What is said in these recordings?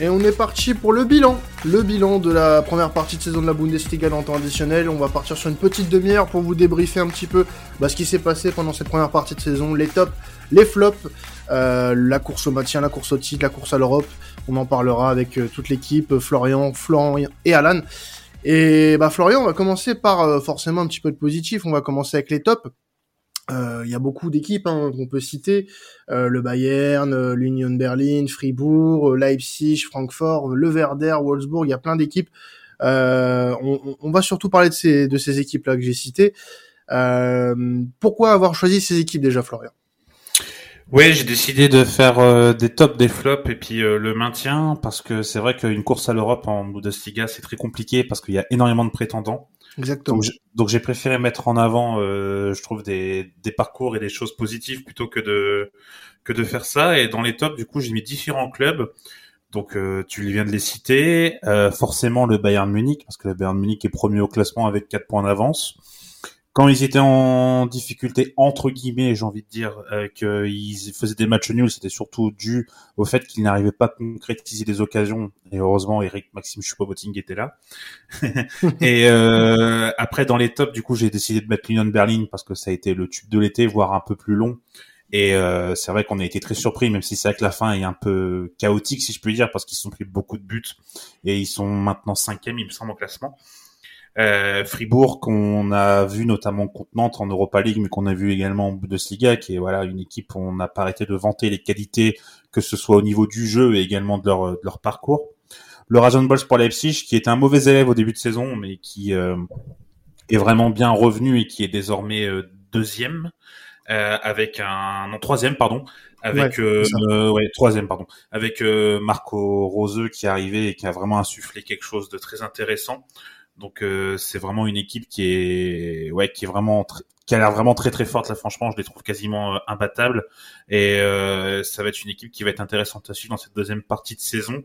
Et on est parti pour le bilan. Le bilan de la première partie de saison de la Bundesliga dans le temps additionnel. On va partir sur une petite demi-heure pour vous débriefer un petit peu bah, ce qui s'est passé pendant cette première partie de saison, les tops, les flops, euh, la course au maintien, la course au titre, la course à l'Europe. On en parlera avec euh, toute l'équipe, Florian, Florian et Alan. Et bah Florian, on va commencer par euh, forcément un petit peu de positif. On va commencer avec les tops. Euh, il y a beaucoup d'équipes hein, qu'on peut citer, euh, le Bayern, euh, l'Union Berlin, Fribourg, Leipzig, Francfort, le Werder, Wolfsburg, il y a plein d'équipes. On, on, va surtout parler de ces, de ces équipes-là que j'ai citées. pourquoi avoir choisi ces équipes déjà, Florian? Oui, j'ai décidé de faire des tops, des flops et puis le maintien parce que c'est vrai qu'une course à l'Europe en Bundesliga c'est très compliqué parce qu'il y a énormément de prétendants. Exactement. Donc j'ai préféré mettre en avant, euh, je trouve des, des parcours et des choses positives plutôt que de que de faire ça. Et dans les tops, du coup, j'ai mis différents clubs. Donc euh, tu viens de les citer. Euh, forcément le Bayern Munich parce que le Bayern Munich est premier au classement avec 4 points d'avance quand ils étaient en difficulté entre guillemets, j'ai envie de dire euh, qu'ils faisaient des matchs nuls, c'était surtout dû au fait qu'ils n'arrivaient pas à concrétiser des occasions. Et heureusement, Eric Maxime Choupo-Moting était là. et euh, après, dans les tops, du coup, j'ai décidé de mettre l'Union Berlin parce que ça a été le tube de l'été, voire un peu plus long. Et euh, c'est vrai qu'on a été très surpris, même si c'est vrai que la fin est un peu chaotique, si je puis dire, parce qu'ils sont pris beaucoup de buts et ils sont maintenant cinquième, il me semble, au classement. Euh, Fribourg qu'on a vu notamment contre Nantes en Europa League, mais qu'on a vu également en Bundesliga, qui est voilà une équipe où on n'a pas arrêté de vanter les qualités, que ce soit au niveau du jeu et également de leur, de leur parcours. Le Rasenball pour Leipzig, qui était un mauvais élève au début de saison, mais qui euh, est vraiment bien revenu et qui est désormais euh, deuxième, euh, avec un non troisième pardon, avec ouais, ouais, troisième pardon, avec Marco Roseux qui est arrivé et qui a vraiment insufflé quelque chose de très intéressant. Donc euh, c'est vraiment une équipe qui est ouais qui est vraiment qui a l'air vraiment très très forte là franchement je les trouve quasiment euh, imbattables. Et euh, ça va être une équipe qui va être intéressante à suivre dans cette deuxième partie de saison.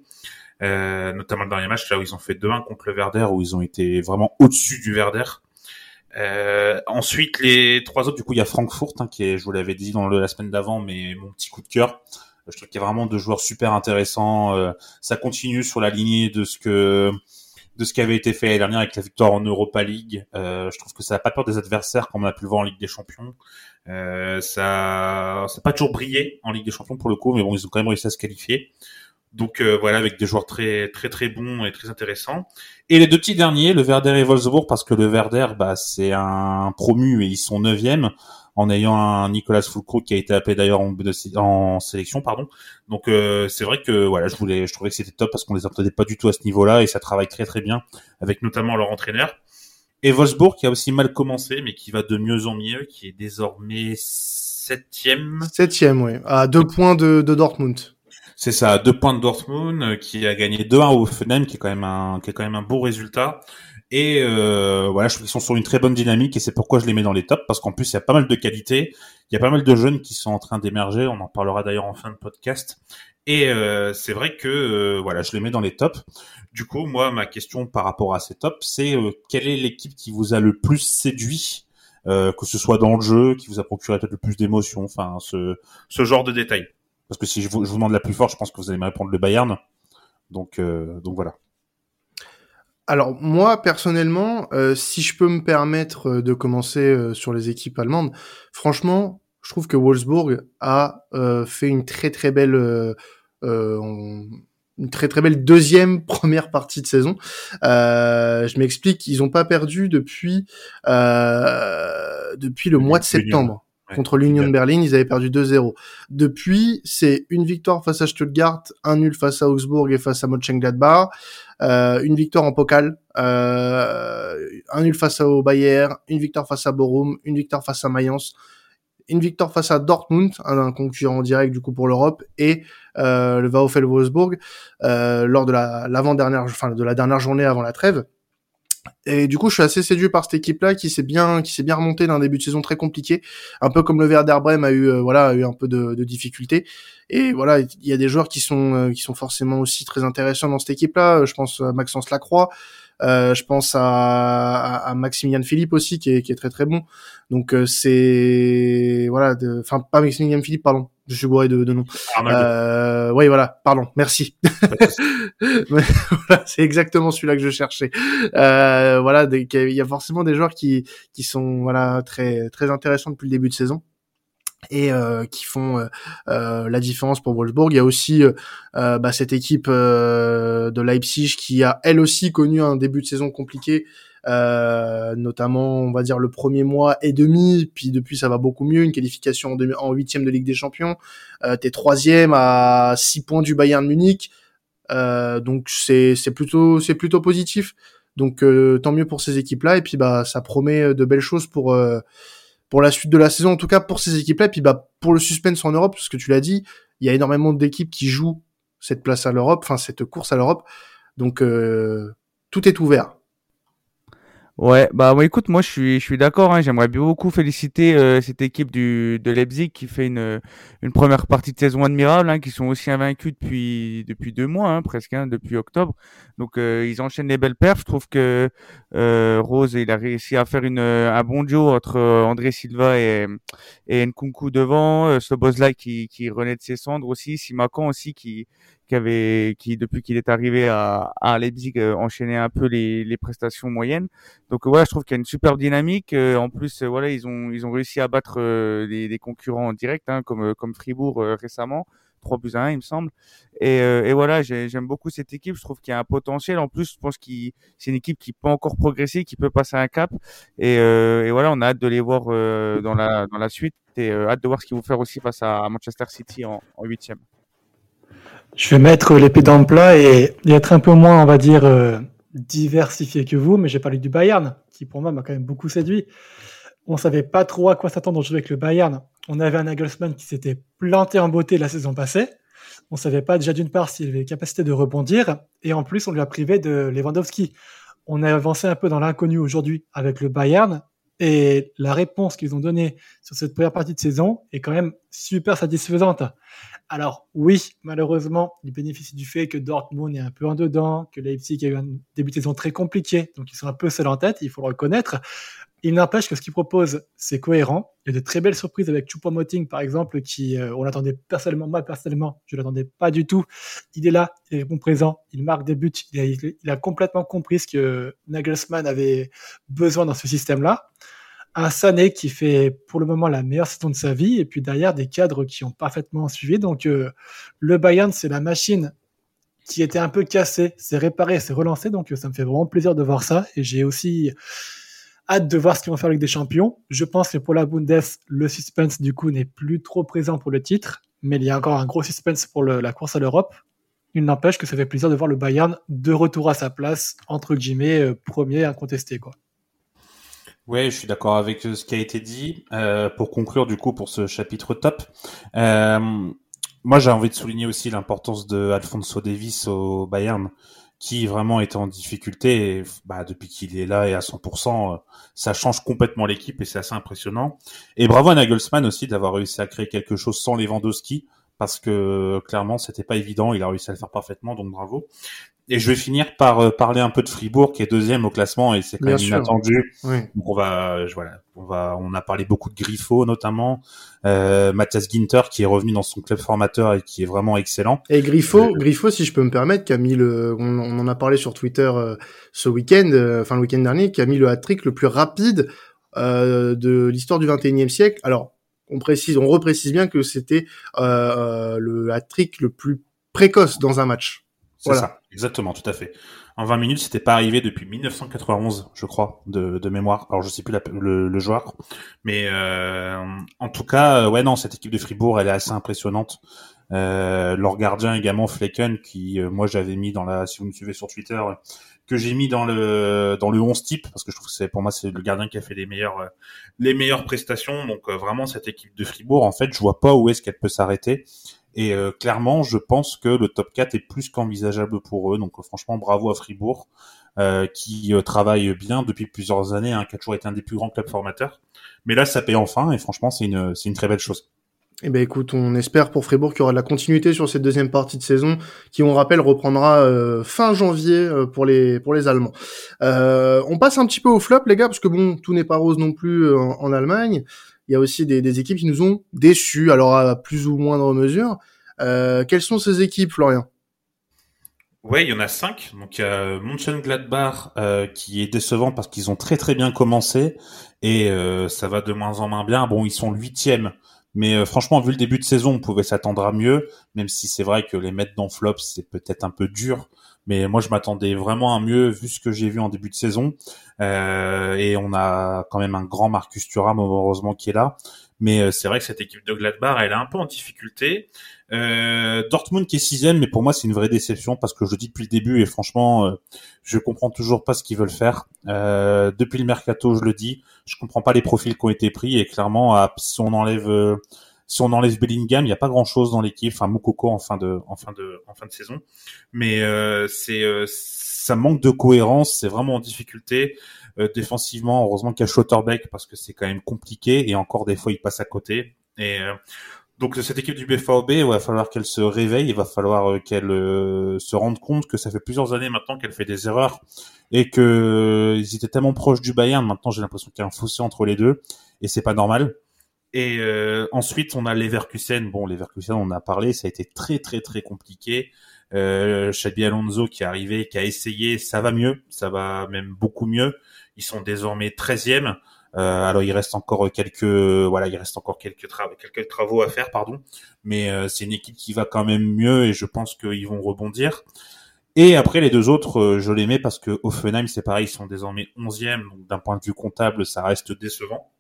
Notamment le dernier match là où ils ont fait 2-1 contre le Verder où ils ont été vraiment au-dessus du Verder ensuite les trois autres du coup il y a Frankfurt hein, qui est je vous l'avais dit dans le, la semaine d'avant mais mon petit coup de cœur. Je trouve qu'il y a vraiment deux joueurs super intéressants ça continue sur la lignée de ce que de ce qui avait été fait l'année dernière avec la victoire en Europa League. Euh, je trouve que ça n'a pas peur des adversaires comme on a pu le voir en Ligue des Champions. Euh, ça, n'a pas toujours brillé en Ligue des Champions pour le coup, mais bon, ils ont quand même réussi à se qualifier. Donc euh, voilà, avec des joueurs très très très bons et très intéressants. Et les deux petits derniers, le Werder et Wolfsburg, parce que le Werder, bah, c'est un promu et ils sont neuvième en ayant un Nicolas Fulcro qui a été appelé d'ailleurs en, en, sélection, pardon. Donc euh, c'est vrai que voilà, je voulais, je trouvais que c'était top parce qu'on les entendait pas du tout à ce niveau-là et ça travaille très très bien avec notamment leur entraîneur. Et Wolfsburg qui a aussi mal commencé mais qui va de mieux en mieux, qui est désormais septième. Septième, oui, à deux points de, de Dortmund. C'est ça, deux points de Dortmund euh, qui a gagné 2-1 au Fenem, qui est quand même un, qui est quand même un beau résultat. Et euh, voilà, qu'ils sont sur une très bonne dynamique et c'est pourquoi je les mets dans les tops parce qu'en plus il y a pas mal de qualité, il y a pas mal de jeunes qui sont en train d'émerger. On en parlera d'ailleurs en fin de podcast. Et euh, c'est vrai que euh, voilà, je les mets dans les tops. Du coup, moi, ma question par rapport à ces tops, c'est quelle est l'équipe qui vous a le plus séduit, que ce soit dans le jeu, qui vous a procuré peut-être le plus d'émotions, enfin ce, ce genre de détails? Parce que si je vous, je vous demande la plus forte, je pense que vous allez me répondre le Bayern. Donc, donc voilà. Alors moi personnellement, euh, si je peux me permettre euh, de commencer euh, sur les équipes allemandes, franchement, je trouve que Wolfsburg a fait une très très belle une très très belle deuxième première partie de saison. je m'explique, ils n'ont pas perdu depuis depuis le mois de septembre. Contre l'Union de Berlin, ils avaient perdu 2-0. Depuis, c'est une victoire face à Stuttgart, un nul face à Augsbourg et face à Mönchengladbach, euh, une victoire en pokal, euh, un nul face au Bayern, une victoire face à Borum, une victoire face à Mayence, une victoire face à Dortmund, un concurrent direct du coup pour l'Europe, et le VfL Wolfsburg lors de la l'avant-dernière, enfin de la dernière journée avant la trêve. Et du coup, je suis assez séduit par cette équipe-là qui s'est bien, qui s'est bien remontée d'un début de saison très compliqué, un peu comme le Werder Bremen a eu, euh, voilà, eu un peu de, difficultés. Et voilà, il y a des joueurs qui sont, euh, qui sont forcément aussi très intéressants dans cette équipe-là. Je pense à Maxence Lacroix, euh, je pense à, à, Maximilian Philippe aussi, qui est, qui est très très bon. Donc euh, c'est voilà, enfin pas Maximilian Philippe, pardon, je suis bourré de, de nom. Euh, oui, voilà, pardon, merci. voilà, c'est exactement celui-là que je cherchais. Euh, voilà, il y a forcément des joueurs qui qui sont voilà très très intéressants depuis le début de saison et euh, qui font euh, euh, la différence pour Wolfsburg. Il y a aussi bah, cette équipe de Leipzig qui a elle aussi connu un début de saison compliqué, notamment on va dire le premier mois et demi, puis depuis ça va beaucoup mieux, une qualification en huitième de Ligue des Champions, t'es troisième à six points du Bayern Munich, donc c'est c'est plutôt c'est plutôt positif. Donc tant mieux pour ces équipes là et puis bah ça promet de belles choses pour pour la suite de la saison, en tout cas pour ces équipes-là, puis bah pour le suspense en Europe, parce que tu l'as dit, il y a énormément d'équipes qui jouent cette place à l'Europe, enfin cette course à l'Europe, donc euh, tout est ouvert. Ouais, bah écoute, moi je suis je suis d'accord. Hein, J'aimerais beaucoup féliciter euh, cette équipe du de Leipzig qui fait une une première partie de saison admirable, hein, qui sont aussi invaincus depuis depuis deux mois hein, presque, hein, depuis octobre. Donc euh, ils enchaînent les belles perfs. Je trouve que euh, Rose il a réussi à faire une un bon duo entre André Silva et et Nkunku devant, euh, Slobozlai qui qui renaît de ses cendres aussi, Simakan aussi qui qui qui depuis qu'il est arrivé à, à Leipzig, euh, enchaînait un peu les, les prestations moyennes. Donc voilà, je trouve qu'il y a une superbe dynamique. Euh, en plus, euh, voilà, ils ont ils ont réussi à battre des, des concurrents en direct, hein, comme comme Fribourg récemment. 3 buts à 1, il me semble. Et, et voilà, j'aime beaucoup cette équipe. Je trouve qu'il y a un potentiel. En plus, je pense que c'est une équipe qui peut encore progresser, qui peut passer un cap. Et, et voilà, on a hâte de les voir dans la dans la suite et hâte de voir ce qu'ils vont faire aussi face à Manchester City en huitième. Je vais mettre l'épée dans le plat et, être un peu moins, on va dire, euh, diversifié que vous, mais j'ai parlé du Bayern, qui pour moi m'a quand même beaucoup séduit. On savait pas trop à quoi s'attendre jouer avec le Bayern. On avait un Nagelsmann qui s'était planté en beauté la saison passée. On savait pas déjà d'une part s'il avait capacité de rebondir, et en plus on lui a privé de Lewandowski. On a avancé un peu dans l'inconnu aujourd'hui avec le Bayern, et la réponse qu'ils ont donnée sur cette première partie de saison est quand même super satisfaisante. Alors oui, malheureusement, il bénéficie du fait que Dortmund est un peu en dedans, que Leipzig a eu un début de saison très compliqué, donc ils sont un peu seuls en tête, il faut le reconnaître. Il n'empêche que ce qu'il propose, c'est cohérent. Il y a de très belles surprises avec Choupo-Moting, par exemple, qui euh, on l'attendait personnellement, moi personnellement, je l'attendais pas du tout. Il est là, il bon présent, il marque des buts, il a, il a complètement compris ce que Nagelsmann avait besoin dans ce système-là un Sané qui fait pour le moment la meilleure saison de sa vie, et puis derrière des cadres qui ont parfaitement suivi. Donc euh, le Bayern, c'est la machine qui était un peu cassée, c'est réparé, c'est relancé. Donc ça me fait vraiment plaisir de voir ça, et j'ai aussi hâte de voir ce qu'ils vont faire avec des champions. Je pense que pour la Bundes, le suspense du coup n'est plus trop présent pour le titre, mais il y a encore un gros suspense pour la course à l'Europe. Il n'empêche que ça fait plaisir de voir le Bayern de retour à sa place, entre guillemets, euh, premier incontesté. quoi. Ouais, je suis d'accord avec ce qui a été dit. Euh, pour conclure, du coup, pour ce chapitre top, euh, moi, j'ai envie de souligner aussi l'importance de Alfonso Davis au Bayern, qui vraiment était en difficulté. Et, bah, depuis qu'il est là et à 100%, euh, ça change complètement l'équipe et c'est assez impressionnant. Et bravo à Nagelsmann aussi d'avoir réussi à créer quelque chose sans Lewandowski parce que clairement c'était pas évident, il a réussi à le faire parfaitement, donc bravo. Et je vais finir par euh, parler un peu de Fribourg qui est deuxième au classement et c'est quand même inattendu. Donc on va, voilà, on va, on a parlé beaucoup de Griffo notamment, euh, Mathias Ginter qui est revenu dans son club formateur et qui est vraiment excellent. Et Griffo, euh, Griffo, si je peux me permettre, qui a mis le, on, en a parlé sur Twitter euh, ce week-end, enfin le week-end dernier, qui a mis le hat-trick le plus rapide de l'histoire du 21e siècle. Alors on précise, on reprécise bien que c'était le hat-trick le plus précoce dans un match. C'est ça, exactement, tout à fait. En 20 minutes, c'était pas arrivé depuis 1991, je crois, de, de mémoire. Alors je sais plus le, le, joueur, mais euh, en tout cas, euh, ouais non, cette équipe de Fribourg, elle est assez impressionnante. Euh, leur gardien également Flecken, qui euh, moi j'avais mis dans la, si vous me suivez sur Twitter, que j'ai mis dans le dans le 11 type parce que je trouve que c'est pour moi c'est le gardien qui a fait les meilleures les meilleures prestations. Donc vraiment cette équipe de Fribourg, en fait, je vois pas où est-ce qu'elle peut s'arrêter. Et clairement, je pense que le top 4 est plus qu'envisageable pour eux. Donc franchement, bravo à Fribourg, qui travaille bien depuis plusieurs années, hein, qui a toujours été un des plus grands clubs formateurs. Mais là, ça paye enfin, et franchement, c'est une, c'est une très belle chose. Eh ben écoute, on espère pour Fribourg qu'il y aura de la continuité sur cette deuxième partie de saison, qui on rappelle reprendra euh, fin janvier euh, pour les pour les Allemands. Euh, on passe un petit peu au flop les gars, parce que bon, tout n'est pas rose non plus en, Allemagne. Il y a aussi des, équipes qui nous ont déçus, alors à plus ou moindre mesure. quelles sont ces équipes, Florian? Ouais, il y en a cinq. Donc il y a Mönchengladbach euh, qui est décevant parce qu'ils ont très très bien commencé et ça va de moins en moins bien. Bon, ils sont huitièmes mais euh, franchement, vu le début de saison, on pouvait s'attendre à mieux, même si c'est vrai que les mettre dans flop, c'est peut-être un peu dur. Mais moi, je m'attendais vraiment à mieux vu ce que j'ai vu en début de saison. Euh, et on a quand même un grand Marcus Thuram, heureusement, qui est là. Mais euh, c'est vrai que cette équipe de Gladbach, elle est un peu en difficulté. Euh, Dortmund qui est sixième, mais pour moi c'est une vraie déception parce que je le dis depuis le début et franchement, euh, je comprends toujours pas ce qu'ils veulent faire. Euh, depuis le mercato, je le dis, je comprends pas les profils qui ont été pris et clairement, si on enlève si on enlève Bellingham, il n'y a pas grand chose dans l'équipe. Enfin, Moukoko en fin de en fin de en fin de saison, mais c'est ça manque de cohérence. C'est vraiment en difficulté. Euh, défensivement, heureusement qu'il y a Schotterbeck parce que c'est quand même compliqué et encore des fois il passe à côté. Et euh, donc cette équipe du BVB, il va falloir qu'elle se réveille, il va falloir euh, qu'elle se rende compte que ça fait plusieurs années maintenant qu'elle fait des erreurs et que étaient tellement proches du Bayern. Maintenant, j'ai l'impression qu'il y a un fossé entre les deux et c'est pas normal. Et ensuite, on a Leverkusen. Bon, Leverkusen, on a parlé, ça a été très très très compliqué. Euh, Xabi Alonso qui est arrivé, qui a essayé, ça va mieux, ça va même beaucoup mieux. Ils sont désormais 13e. Euh, alors il reste encore quelques voilà, il reste encore quelques travaux quelques travaux à faire pardon, mais euh, c'est une équipe qui va quand même mieux et je pense qu'ils vont rebondir. Et après les deux autres, euh, je les mets parce que Offenheim c'est pareil, ils sont désormais 11e, donc d'un point de vue comptable, ça reste décevant.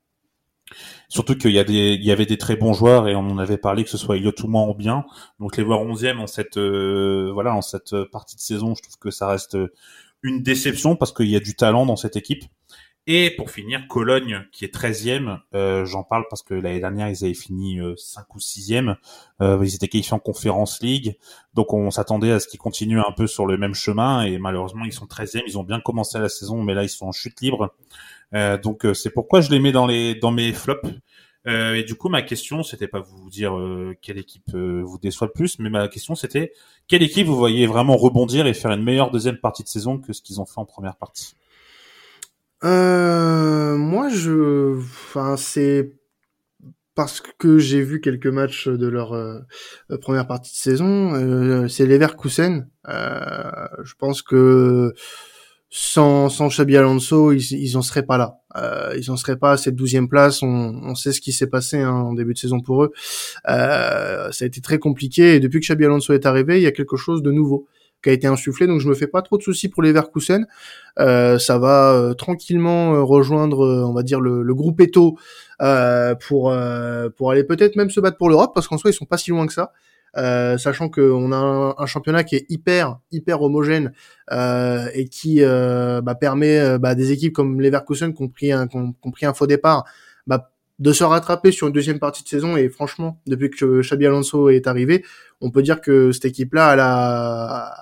Surtout qu'il y y avait des très bons joueurs et on en avait parlé que ce soit Elliot ou bien. Donc les voir 11e en cette, voilà, en cette partie de saison, je trouve que ça reste une déception parce qu'il y a du talent dans cette équipe. Et pour finir, Cologne, qui est 13e, euh, j'en parle parce que l'année dernière, ils avaient fini euh, 5 ou 6e. Euh, ils étaient qualifiés en Conférence League. Donc on s'attendait à ce qu'ils continuent un peu sur le même chemin. Et malheureusement, ils sont 13e. Ils ont bien commencé la saison, mais là, ils sont en chute libre. Euh, donc euh, c'est pourquoi je les mets dans, les, dans mes flops. Euh, et du coup, ma question, c'était pas vous dire euh, quelle équipe euh, vous déçoit le plus, mais ma question c'était quelle équipe vous voyez vraiment rebondir et faire une meilleure deuxième partie de saison que ce qu'ils ont fait en première partie? moi, je, enfin, c'est parce que j'ai vu quelques matchs de leur première partie de saison. c'est Leverkusen. je pense que sans, sans Xabi Alonso, ils, ils en seraient pas là. Euh, ils en seraient pas à cette douzième place. On, on sait ce qui s'est passé hein, en début de saison pour eux. Euh, ça a été très compliqué. Et depuis que Xabi Alonso est arrivé, il y a quelque chose de nouveau qui a été insufflé. Donc je me fais pas trop de soucis pour les Verkusen. Euh, ça va euh, tranquillement euh, rejoindre, euh, on va dire le, le groupe Eto pour pour aller peut-être même se battre pour l'Europe parce qu'en soi ils sont pas si loin que ça. Euh, sachant qu'on a un, championnat qui est hyper hyper homogène euh, et qui euh, bah, permet bah, des équipes comme Leverkusen qui ont pris un, qui ont, pris un faux départ bah, de se rattraper sur une deuxième partie de saison. Et franchement depuis que Xabi Alonso est arrivé on peut dire que cette équipe là elle a,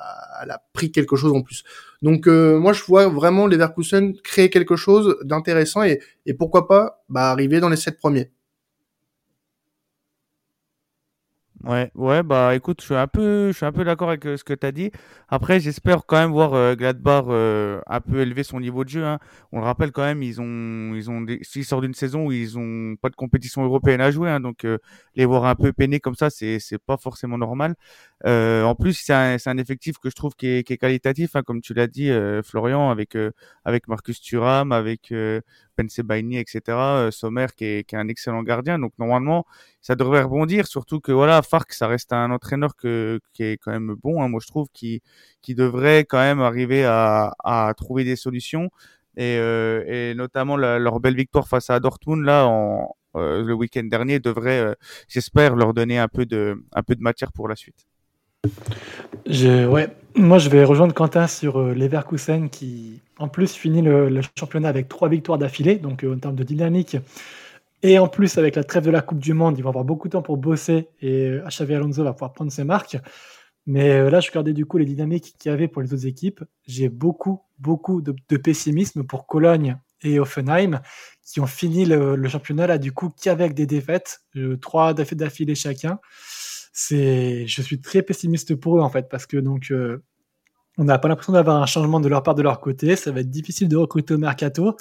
elle a pris quelque chose en plus. Donc moi je vois vraiment Leverkusen créer quelque chose d'intéressant et, et pourquoi pas bah, arriver dans les sept premiers Ouais, ouais, bah écoute, je suis un peu, je suis un peu d'accord avec euh, ce que tu as dit. Après, j'espère quand même voir euh, Gladbach euh, un peu élever son niveau de jeu. Hein. On le rappelle quand même, ils ont, ils ont, des... s'ils sortent d'une saison où ils ont pas de compétition européenne à jouer, hein, donc les voir un peu peiner comme ça, c'est, c'est pas forcément normal. en plus, c'est un, c'est un effectif que je trouve qui est, qui est qualitatif, hein, comme tu l'as dit, Florian, avec avec Marcus Thuram, avec Pensebaini, etc. Sommer qui est, un excellent gardien. Donc normalement, ça devrait rebondir. Surtout que voilà, Farc, ça reste un entraîneur qui est quand même bon. Hein, moi, je trouve qui devrait quand même arriver à, trouver des solutions. Et, euh, notamment leur belle victoire face à Dortmund là euh, le week-end dernier devrait, euh, j'espère, leur donner un peu de matière pour la suite. Moi je vais rejoindre Quentin sur euh, Leverkusen qui en plus finit le, le championnat avec trois victoires d'affilée. Donc en termes de dynamique, Et en plus, avec la trêve de la Coupe du Monde, ils vont avoir beaucoup de temps pour bosser et Xavi Alonso va pouvoir prendre ses marques. Mais là, je regardais du coup les dynamiques qu'il y avait pour les autres équipes. J'ai beaucoup, beaucoup de, pessimisme pour Cologne et Offenheim, qui ont fini le, championnat là, du coup, qu'avec des défaites, trois défaites d'affilée chacun. C'est, je suis très pessimiste pour eux en fait, parce que donc on n'a pas l'impression d'avoir un changement de leur part de leur côté. Ça va être difficile de recruter au mercato.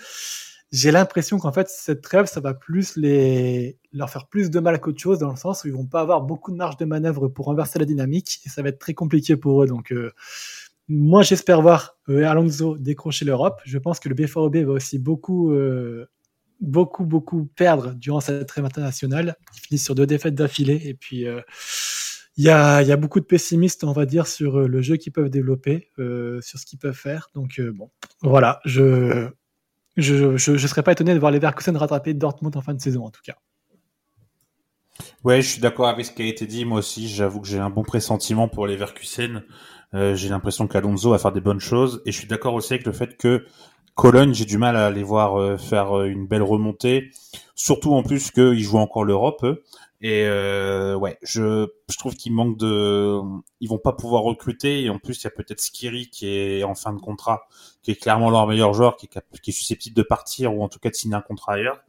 J'ai l'impression qu'en fait, cette trêve, ça va plus les, leur faire plus de mal qu'autre chose, dans le sens où ils vont pas avoir beaucoup de marge de manœuvre pour renverser la dynamique, et ça va être très compliqué pour eux. Donc, euh, moi, j'espère voir euh, Alonso décrocher l'Europe. Je pense que le BFOB va aussi beaucoup, euh, beaucoup, beaucoup perdre durant cette trêve internationale. Ils finissent sur deux défaites d'affilée, et puis il y a, y a, beaucoup de pessimistes, on va dire, sur euh, le jeu qu'ils peuvent développer, euh, sur ce qu'ils peuvent faire. Donc, euh, bon, voilà, je je, je, je, serais pas étonné de voir les Leverkusen rattraper Dortmund en fin de saison, en tout cas. Ouais, je suis d'accord avec ce qui a été dit. Moi aussi, j'avoue que j'ai un bon pressentiment pour les Leverkusen. Euh, j'ai l'impression qu'Alonso va faire des bonnes choses. Et je suis d'accord aussi avec le fait que Cologne, j'ai du mal à les voir faire une belle remontée. Surtout en plus qu'ils jouent encore l'Europe. Et euh, ouais, je, trouve qu'il manque de, ils vont pas pouvoir recruter. Et en plus, il y a peut-être Skiri qui est en fin de contrat, qui est clairement leur meilleur joueur, qui est, qui est susceptible de partir ou en tout cas de signer un contrat ailleurs.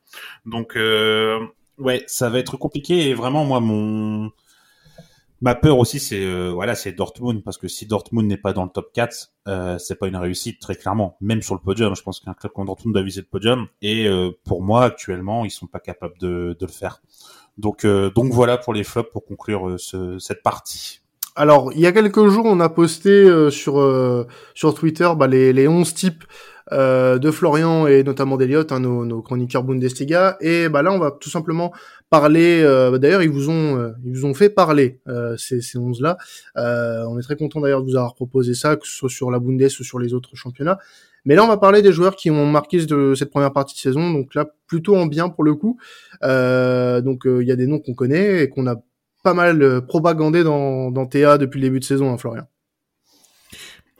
Donc euh, ouais, ça va être compliqué. Et vraiment, moi, mon ma peur aussi, c'est euh, voilà, c'est Dortmund parce que si Dortmund n'est pas dans le top 4, euh, c'est pas une réussite très clairement. Même sur le podium, je pense qu'un club comme Dortmund doit viser le podium. Et euh, pour moi, actuellement, ils sont pas capables de, de le faire. Donc, euh, donc voilà pour les flops pour conclure euh, ce, cette partie. Alors, il y a quelques jours, on a posté euh, sur sur Twitter bah, les, les 11 types de Florian et notamment d'Eliott, hein, nos, nos, chroniqueurs Bundesliga. Et bah là, on va tout simplement parler. d'ailleurs, ils vous ont ils vous ont fait parler ces, ces 11 là. on est très content d'ailleurs de vous avoir proposé ça, que ce soit sur la Bundes ou sur les autres championnats. Mais là, on va parler des joueurs qui ont marqué de cette première partie de saison. Donc là, plutôt en bien pour le coup. Euh, donc euh, il y a des noms qu'on connaît et qu'on a pas mal euh, propagandé dans, dans TA depuis le début de saison, hein, Florian.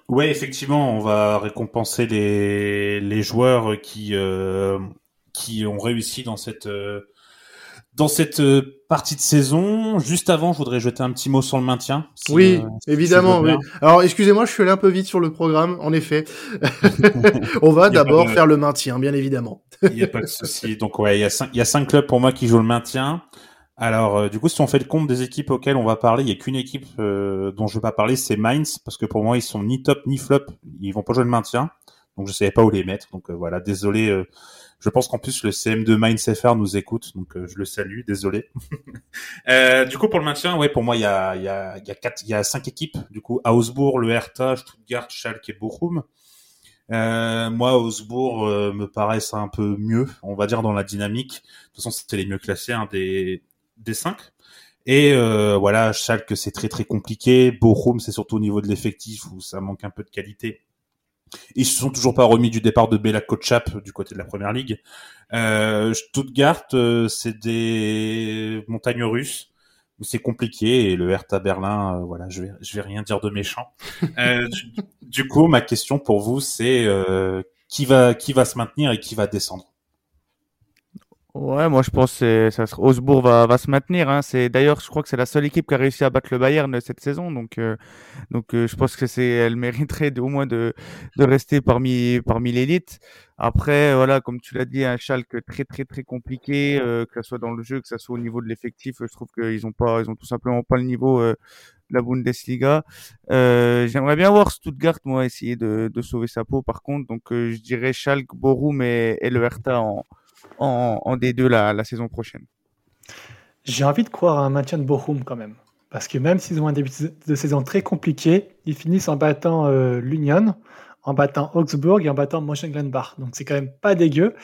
Ouais, effectivement, on va récompenser les, les joueurs qui qui ont réussi dans cette dans cette euh, partie de saison, juste avant, je voudrais jeter un petit mot sur le maintien. oui, euh, évidemment. oui. Alors, excusez-moi, je suis allé un peu vite sur le programme, en effet. On va d'abord faire le maintien, bien évidemment. Il n'y a pas de souci. Donc, ouais, il y, a cinq, il y a cinq clubs pour moi qui jouent le maintien. Alors, euh, du coup, si on fait le compte des équipes auxquelles on va parler, il n'y a qu'une équipe dont je ne vais pas parler, c'est Mainz, parce que pour moi, ils sont ni top ni flop. Ils vont pas jouer le maintien. Donc, je savais pas où les mettre. Donc, voilà, désolé je pense qu'en plus le CM2 MindSFR nous écoute, donc euh, je le salue. Désolé. euh, du coup pour le maintien, ouais, pour moi il y a y y a y a cinq équipes. Du coup Augsbourg, le Hertha, Stuttgart, Schalke et Bochum. Euh, moi, Augsbourg euh, me paraissent un peu mieux, on va dire dans la dynamique. De toute façon, c'était les mieux classés hein, des des cinq. Et euh, voilà, Schalke c'est très très compliqué. Bochum c'est surtout au niveau de l'effectif où ça manque un peu de qualité. Ils se sont toujours pas remis du départ de Bela Kotchap du côté de la première ligue. Euh, Stuttgart, euh, c'est des montagnes russes où c'est compliqué et le Hertha Berlin, euh, voilà, je vais, je vais rien dire de méchant. Euh, du, du, coup, ma question pour vous, c'est qui va, qui va se maintenir et qui va descendre? Ouais, moi je pense que ça Augsbourg va, va se maintenir. Hein. C'est d'ailleurs, je crois que c'est la seule équipe qui a réussi à battre le Bayern cette saison, donc euh, donc euh, je pense que c'est, elle mériterait de, au moins de de rester parmi parmi l'élite. Après, voilà, comme tu l'as dit, un Schalke très très très compliqué, euh, que ce soit dans le jeu, que ce soit au niveau de l'effectif. Je trouve qu'ils ont pas, ils ont tout simplement pas le niveau de la Bundesliga. J'aimerais bien voir Stuttgart, moi, essayer de, de sauver sa peau. Par contre, donc je dirais Schalke, Borum et, et le Hertha en en, en D2 la, saison prochaine. J'ai envie de croire à un maintien de Bochum quand même. Parce que même s'ils ont un début de saison très compliqué, ils finissent en battant euh, l'Union, en battant Augsburg et en battant Mönchengladbach. Donc c'est quand même pas dégueu.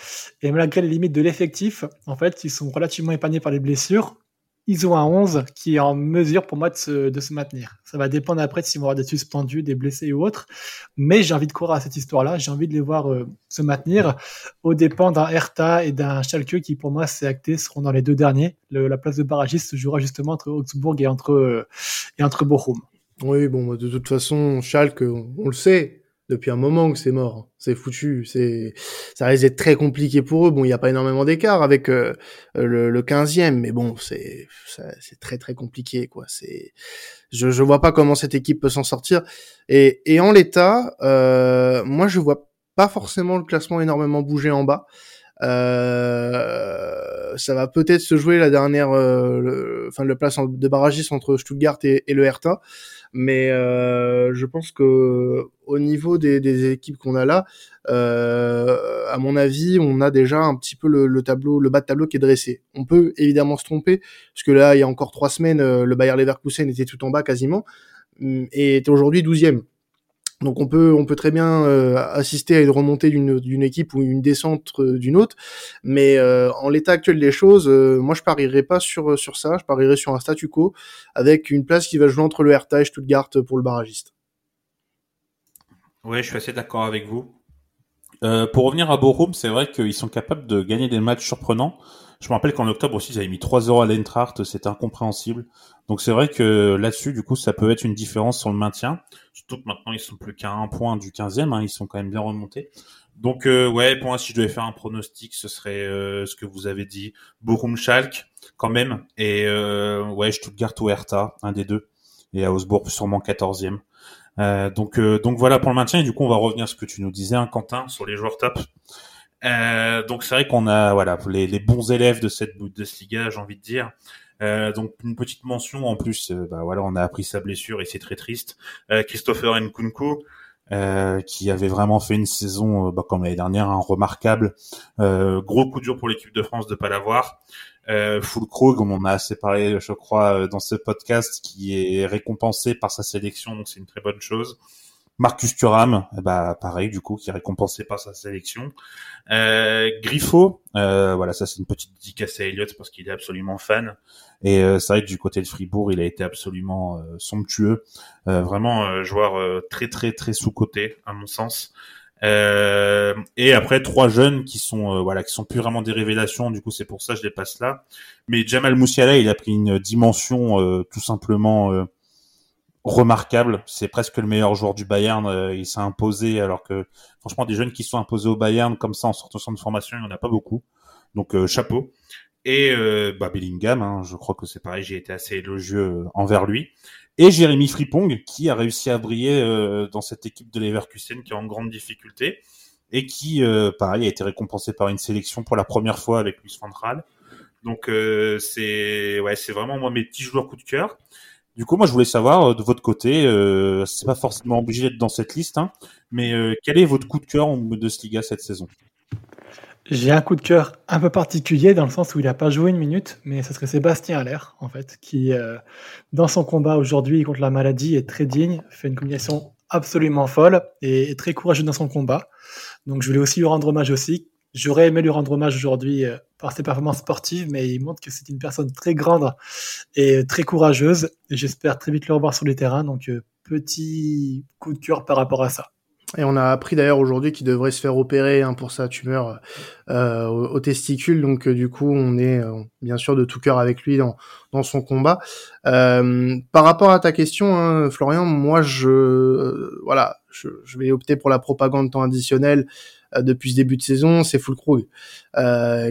Et malgré les limites de l'effectif, en fait, ils sont relativement épargnés par les blessures un 11 qui est en mesure pour moi de se, de se maintenir. Ça va dépendre après s'ils vont avoir des suspendus, des blessés ou autres. Mais j'ai envie de croire à cette histoire-là. J'ai envie de les voir euh, se maintenir au dépend d'un Hertha et d'un Schalke qui, pour moi, c'est acté, seront dans les deux derniers. la place de barragiste se jouera justement entre Augsbourg et entre, euh, et entre Bochum. Oui, bon, de toute façon, Schalke, on, le sait, depuis un moment que c'est mort. C'est foutu. C'est, ça risque d'être très compliqué pour eux. Bon, il n'y a pas énormément d'écart avec euh, le, le 15e, mais bon, c'est, c'est très très compliqué, quoi. C'est, je, je vois pas comment cette équipe peut s'en sortir. Et, et en l'état, euh, moi, je vois pas forcément le classement énormément bouger en bas. Euh, ça va peut-être se jouer la dernière, euh, le, enfin le place de barragiste entre Stuttgart et, le Hertha, mais euh, je pense que au niveau des, équipes qu'on a là, euh, à mon avis, on a déjà un petit peu le, le, tableau, le bas de tableau qui est dressé. On peut évidemment se tromper, parce que là, il y a encore trois semaines, euh, le Bayer Leverkusen était tout en bas quasiment, et était aujourd'hui douzième. Donc on peut on peut très bien euh, assister à une remontée d'une équipe ou une descente euh, d'une autre, mais euh, en l'état actuel des choses, moi je parierais pas sur sur ça, je parierais sur un statu quo avec une place qui va jouer entre le Hertha et Stuttgart pour le barragiste. Ouais, je suis assez d'accord avec vous. Euh, pour revenir à Bochum, c'est vrai qu'ils sont capables de gagner des matchs surprenants. Je me rappelle qu'en octobre aussi, ils avaient mis 3 euros à l'Eintracht, c'était incompréhensible. Donc c'est vrai que là-dessus, du coup, ça peut être une différence sur le maintien. Surtout que maintenant, ils sont plus qu'à un point du 15e, hein, ils sont quand même bien remontés. Donc euh, ouais, pour moi, si je devais faire un pronostic, ce serait euh, ce que vous avez dit, Bochum Schalke quand même, et euh, ouais, Stuttgart ou Hertha, un des deux, et à Augsbourg sûrement 14e. Euh, donc, euh, donc voilà pour le maintien. Et du coup, on va revenir à ce que tu nous disais, hein, Quentin, sur les joueurs top. Euh, donc c'est vrai qu'on a voilà les, les, bons élèves de cette Bundesliga, j'ai envie de dire. Donc une petite mention en plus, bah voilà, on a appris sa blessure et c'est très triste. Christopher Nkunku, qui avait vraiment fait une saison bah, comme l'année dernière, hein, remarquable. gros coup dur pour l'équipe de France de pas l'avoir. Euh, comme on a assez parlé, je crois, dans ce podcast, qui est récompensé par sa sélection, donc c'est une très bonne chose. Marcus Thuram, bah pareil du coup, qui est récompensé par sa sélection. Euh, Griffo, euh, voilà, ça c'est une petite dédicace à Elliott parce qu'il est absolument fan. Et euh, c'est vrai que du côté de Fribourg, il a été absolument euh, somptueux, euh, vraiment joueur très très très sous coté à mon sens. Et après trois jeunes qui sont voilà qui sont plus vraiment des révélations. Du coup, c'est pour ça que je les passe là. Mais Jamal Moussiala, il a pris une dimension tout simplement remarquable. C'est presque le meilleur joueur du Bayern. Euh, il s'est imposé alors que franchement des jeunes qui sont imposés au Bayern comme ça en sortant de formation, il n'y en a pas beaucoup. Donc euh, chapeau. Et euh, bah, Bellingham, hein, je crois que c'est pareil, j'ai été assez élogieux envers lui. Et Jérémy Fripong qui a réussi à briller dans cette équipe de Leverkusen qui est en grande difficulté et qui, pareil, a été récompensé par une sélection pour la première fois avec Luis Van Donc c'est ouais, c'est vraiment moi mes petits joueurs coup de cœur. Du coup, moi, je voulais savoir euh, de votre côté, euh, c'est pas forcément obligé d'être dans cette liste, hein, mais euh, quel est votre coup de cœur en Bundesliga cette saison? J'ai un coup de cœur un peu particulier dans le sens où il n'a pas joué une minute, mais ce serait Sébastien Aller, en fait, qui, euh, dans son combat aujourd'hui contre la maladie, est très digne, fait une combinaison absolument folle et est très courageux dans son combat. Donc, je voulais aussi lui rendre hommage aussi, J'aurais aimé lui rendre hommage aujourd'hui euh, par ses performances sportives, mais il montre que c'est une personne très grande et très courageuse. J'espère très vite le revoir sur les terrains. Donc, euh, petit coup de cœur par rapport à ça. Et on a appris d'ailleurs aujourd'hui qu'il devrait se faire opérer hein, pour sa tumeur euh, au, au, testicule. Donc euh, du coup, on est euh, bien sûr de tout cœur avec lui dans, dans son combat. Euh, par rapport à ta question, hein, Florian, moi je voilà, je, je, vais opter pour la propagande temps additionnel depuis ce début de saison. C'est Fulkrug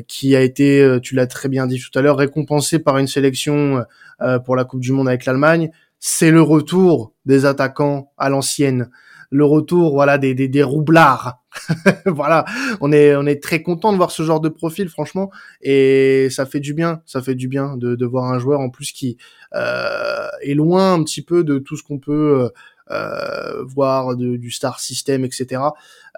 qui a été, tu l'as très bien dit tout à l'heure, récompensé par une sélection pour la Coupe du Monde avec l'Allemagne. C'est le retour des attaquants à l'ancienne le retour voilà des, des, des roublards. voilà, on est on est très content de voir ce genre de profil franchement et ça fait du bien, ça fait du bien de, de voir un joueur en plus qui euh, est loin un petit peu de tout ce qu'on peut euh, voir de, du star system etc.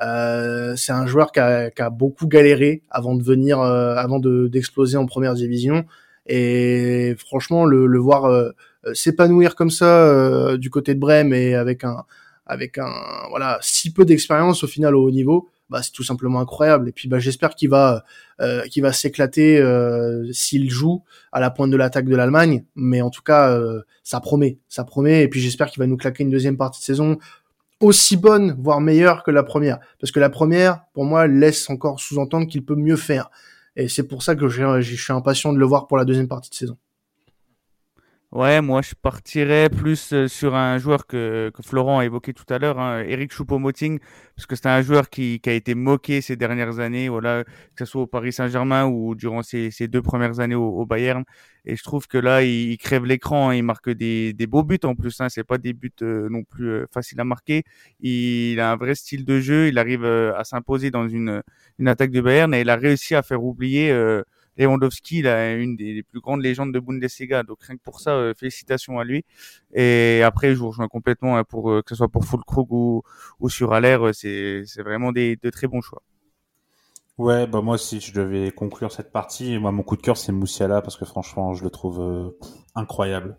Euh, c'est un joueur qui a, qui a, beaucoup galéré avant de venir euh, avant de d'exploser en première division et franchement le, le voir euh, s'épanouir comme ça du côté de Brême et avec un avec un voilà si peu d'expérience au final au haut niveau, bah c'est tout simplement incroyable. Et puis bah j'espère qu'il va euh, qu'il va s'éclater euh, s'il joue à la pointe de l'attaque de l'Allemagne. Mais en tout cas, euh, ça promet, ça promet. Et puis j'espère qu'il va nous claquer une deuxième partie de saison aussi bonne, voire meilleure que la première. Parce que la première, pour moi, laisse encore sous-entendre qu'il peut mieux faire. Et c'est pour ça que je suis impatient de le voir pour la deuxième partie de saison. Ouais, moi je partirais plus euh, sur un joueur que, que Florent a évoqué tout à l'heure, hein, Eric Choupo-Moting, parce que c'est un joueur qui, qui a été moqué ces dernières années, voilà, que ce soit au Paris Saint-Germain ou durant ses, ses deux premières années au, au, Bayern. Et je trouve que là, il, il crève l'écran, hein, il marque des, des beaux buts en plus, hein, c'est pas des buts euh, non plus euh, faciles à marquer. Il, a un vrai style de jeu, il arrive à s'imposer dans une, une attaque de Bayern et il a réussi à faire oublier Lewandowski, il a une des plus grandes légendes de Bundesliga. Donc rien que pour ça, euh, félicitations à lui. Et après, je vous rejoins complètement hein, pour euh, que ce soit pour Fulkrug ou, ou sur Aller, euh, c'est c'est vraiment des de très bons choix. Ouais, bah moi si je devais conclure cette partie, moi mon coup de cœur c'est Moussiala parce que franchement je le trouve incroyable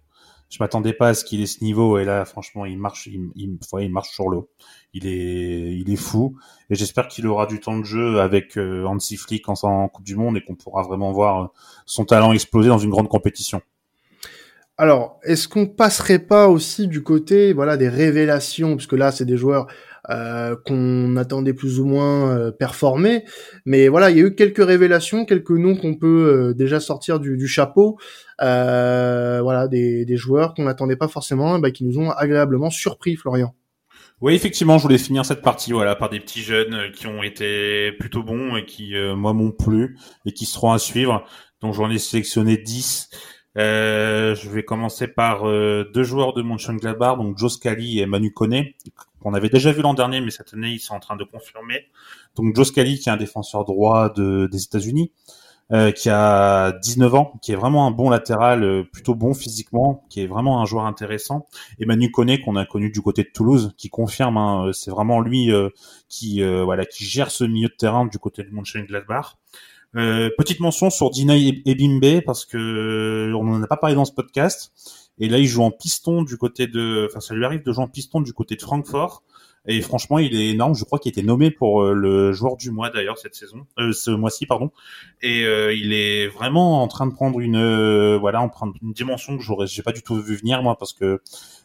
je m'attendais pas à ce qu'il ait ce niveau et là franchement il marche il, il, il marche sur l'eau. Il est fou et j'espère qu'il aura du temps de jeu avec euh, Hansi Flick en, Coupe du Monde et qu'on pourra vraiment voir son talent exploser dans une grande compétition. Alors, est-ce qu'on passerait pas aussi du côté, voilà, des révélations, parce que là, c'est des joueurs euh, qu'on attendait plus ou moins euh, performer, mais voilà, il y a eu quelques révélations, quelques noms qu'on peut euh, déjà sortir du, du chapeau, euh, voilà, des, des joueurs qu'on n'attendait pas forcément, bah, qui nous ont agréablement surpris, Florian. Oui, effectivement, je voulais finir cette partie, voilà, par des petits jeunes qui ont été plutôt bons et qui, moi, m'ont plu et qui seront à suivre. Donc, j'en ai sélectionné 10. Euh, je vais commencer par euh, deux joueurs de Mönchengladbach, donc Joe Scali et Manu Kone, qu'on avait déjà vu l'an dernier, mais cette année ils sont en train de confirmer. Donc Joe Scali, qui est un défenseur droit de, des États-Unis, euh, qui a 19 ans, qui est vraiment un bon latéral, euh, plutôt bon physiquement, qui est vraiment un joueur intéressant. Et Manu Kone, qu'on a connu du côté de Toulouse, qui confirme, hein, c'est vraiment lui qui voilà qui gère ce milieu de terrain du côté de Mönchengladbach. Euh, petite mention sur Dina Ebimbe parce que euh, on n'en a pas parlé dans ce podcast. Et là, il joue en piston du côté de, enfin, ça lui arrive de jouer en piston du côté de Francfort. Et franchement, il est énorme. Je crois qu'il a été nommé pour euh, le joueur du mois d'ailleurs cette saison, euh, ce mois-ci, pardon. Et il est vraiment en train de prendre une, voilà, en prendre une dimension que j'aurais, j'ai pas du tout vu venir moi, parce que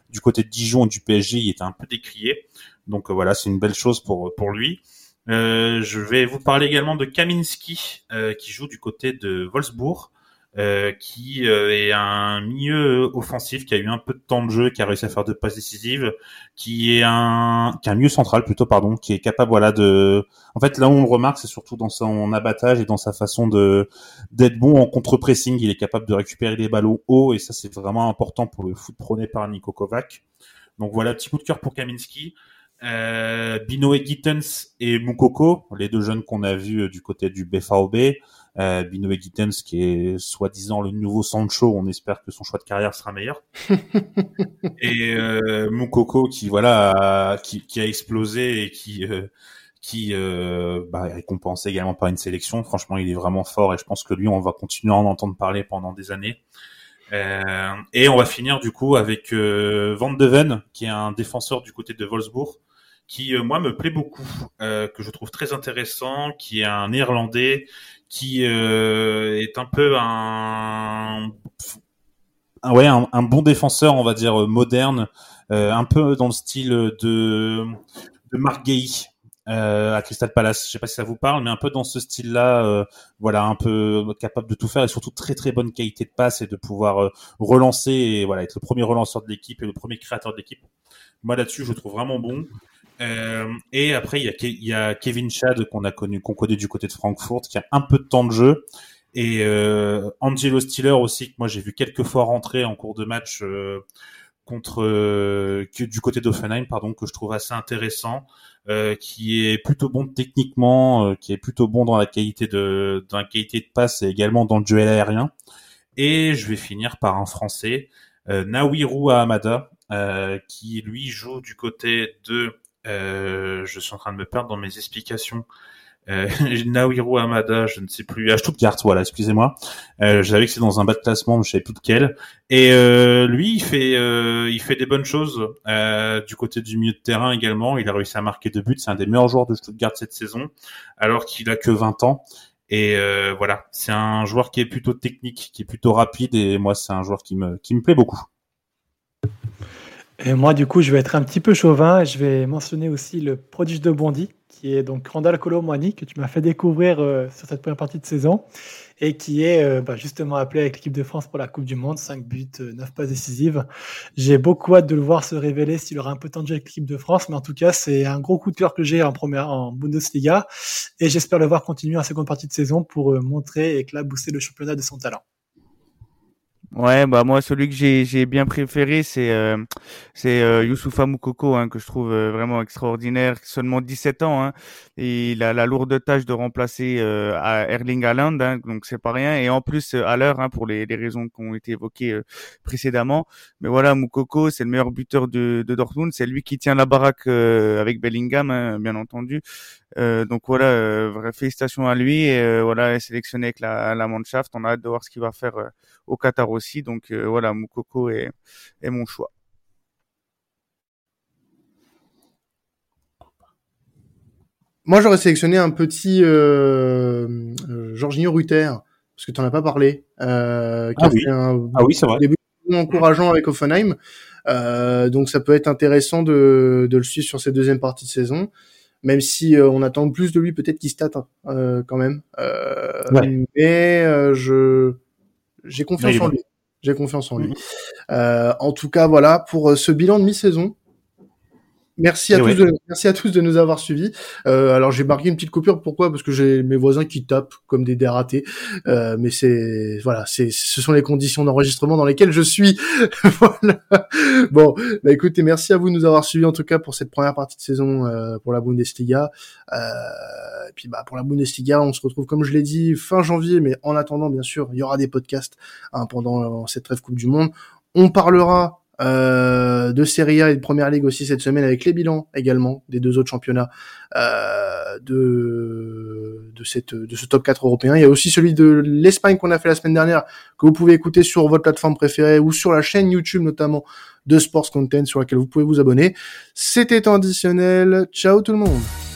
du côté de Dijon et du PSG, il était un peu décrié. Donc voilà, c'est une belle chose pour pour lui. Euh, je vais vous parler également de Kaminski, euh, qui joue du côté de Wolfsburg, euh, qui est un milieu offensif, qui a eu un peu de temps de jeu, qui a réussi à faire deux passes décisives, qui est un, qui est un milieu central plutôt, pardon, qui est capable, voilà, de. En fait, là où on le remarque, c'est surtout dans son abattage et dans sa façon de d'être bon en contre-pressing. Il est capable de récupérer les ballons haut, et ça, c'est vraiment important pour le foot prôné par Niko Kovac. Donc voilà, petit coup de cœur pour Kaminski. Euh, Binoé Gittens et Mukoko, les deux jeunes qu'on a vus euh, du côté du BVB. Euh, Binoé Gittens qui est soi-disant le nouveau Sancho, on espère que son choix de carrière sera meilleur. et euh, Mukoko qui voilà qui, qui, a explosé et qui euh, qui euh, bah, est récompensé également par une sélection. Franchement, il est vraiment fort et je pense que lui, on va continuer à en entendre parler pendant des années. Euh, et on va finir du coup avec euh, Van de Ven, qui est un défenseur du côté de Wolfsburg, qui euh, moi me plaît beaucoup, euh, que je trouve très intéressant, qui est un néerlandais, qui euh, est un peu un, ouais un, bon défenseur, on va dire moderne, un peu dans le style de de Marc Gay, euh, à Crystal Palace. Je sais pas si ça vous parle, mais un peu dans ce style-là, euh, voilà, un peu capable de tout faire et surtout très très bonne qualité de passe et de pouvoir euh, relancer et voilà être le premier relanceur de l'équipe et le premier créateur de l'équipe. Moi là-dessus, je trouve vraiment bon. Euh, et après, il y a, Kevin Chad qu'on a connu, qu'on connaît du côté de Francfort, qui a un peu de temps de jeu. Et euh, Angelo Stiller aussi, que moi j'ai vu quelques fois rentrer en cours de match euh, contre euh, du côté d'Offenheim, pardon, que je trouve assez intéressant, qui est plutôt bon techniquement, qui est plutôt bon dans la qualité de dans la qualité de passe et également dans le duel aérien. Et je vais finir par un Français, Nawiru Ahamada, qui lui joue du côté de euh, je suis en train de me perdre dans mes explications. Euh, Naohiro Hamada, je ne sais plus, à Stuttgart, voilà, excusez-moi. Euh, je savais que c'est dans un bas de classement, mais je savais plus lequel. Et euh, lui, il fait, euh, il fait des bonnes choses euh, du côté du milieu de terrain également. Il a réussi à marquer deux buts. C'est un des meilleurs joueurs de Stuttgart cette saison, alors qu'il a que 20 ans. Et voilà, c'est un joueur qui est plutôt technique, qui est plutôt rapide, et moi, c'est un joueur qui me, qui me plaît beaucoup. Et moi, du coup, je vais être un petit peu chauvin. Je vais mentionner aussi le prodige de Bondy, qui est donc Randall Colomwani, que tu m'as fait découvrir euh, sur cette première partie de saison, et qui est euh, bah, justement appelé avec l'équipe de France pour la Coupe du Monde, 5 buts, 9 euh, passes décisives. J'ai beaucoup hâte de le voir se révéler s'il aura un peu de avec l'équipe de France, mais en tout cas, c'est un gros coup de cœur que j'ai en première en Bundesliga, et j'espère le voir continuer en seconde partie de saison pour montrer et éclabousser le championnat de son talent. Ouais, bah moi celui que j'ai j'ai bien préféré c'est euh, c'est euh, Youssoufa Moukoko hein, que je trouve euh, vraiment extraordinaire, seulement 17 ans hein, et il a la lourde tâche de remplacer euh, à Erling Haaland hein, donc c'est pas rien et en plus à l'heure hein, pour les, les raisons qui ont été évoquées précédemment. Mais voilà, Moukoko, c'est le meilleur buteur de, de Dortmund, c'est lui qui tient la baraque avec Bellingham hein, bien entendu. donc voilà, félicitations à lui et voilà, sélectionné avec la la Mannschaft, on a hâte de voir ce qu'il va faire au Qatar aussi. Donc euh, voilà, Moukoko est, est mon choix. Moi, j'aurais sélectionné un petit euh, euh Jorginho Ruther, parce que tu n'en as pas parlé. Euh, qui ah, a oui. Fait un ah oui, c'est vrai. début encourageant avec Offenheim. Euh, donc ça peut être intéressant de, de, le suivre sur cette deuxième partie de saison, même si euh, on attend plus de lui peut-être qu'il state hein, quand même. Ouais. Mais je j'ai confiance en lui. J'ai confiance en lui. Euh, en tout cas, voilà pour euh, ce bilan de mi-saison. Merci à, tous de, merci à tous de nous avoir suivis. Euh, alors j'ai marqué une petite coupure. Pourquoi? Parce que j'ai mes voisins qui tapent comme des dératés. Euh, mais c'est voilà, c'est ce sont les conditions d'enregistrement dans lesquelles je suis. voilà. Bon, bah écoutez, merci à vous de nous avoir suivis en tout cas pour cette première partie de saison euh, pour la Bundesliga. Euh, et puis bah pour la Bundesliga, on se retrouve comme je l'ai dit fin janvier. Mais en attendant, bien sûr, il y aura des podcasts hein, pendant cette trêve Coupe du Monde. On parlera euh, de Serie A et de Première Ligue aussi cette semaine avec les bilans également des deux autres championnats euh, de de cette de ce top 4 européen. Il y a aussi celui de l'Espagne qu'on a fait la semaine dernière que vous pouvez écouter sur votre plateforme préférée ou sur la chaîne YouTube notamment de Sports Content sur laquelle vous pouvez vous abonner. C'était additionnel. Ciao tout le monde.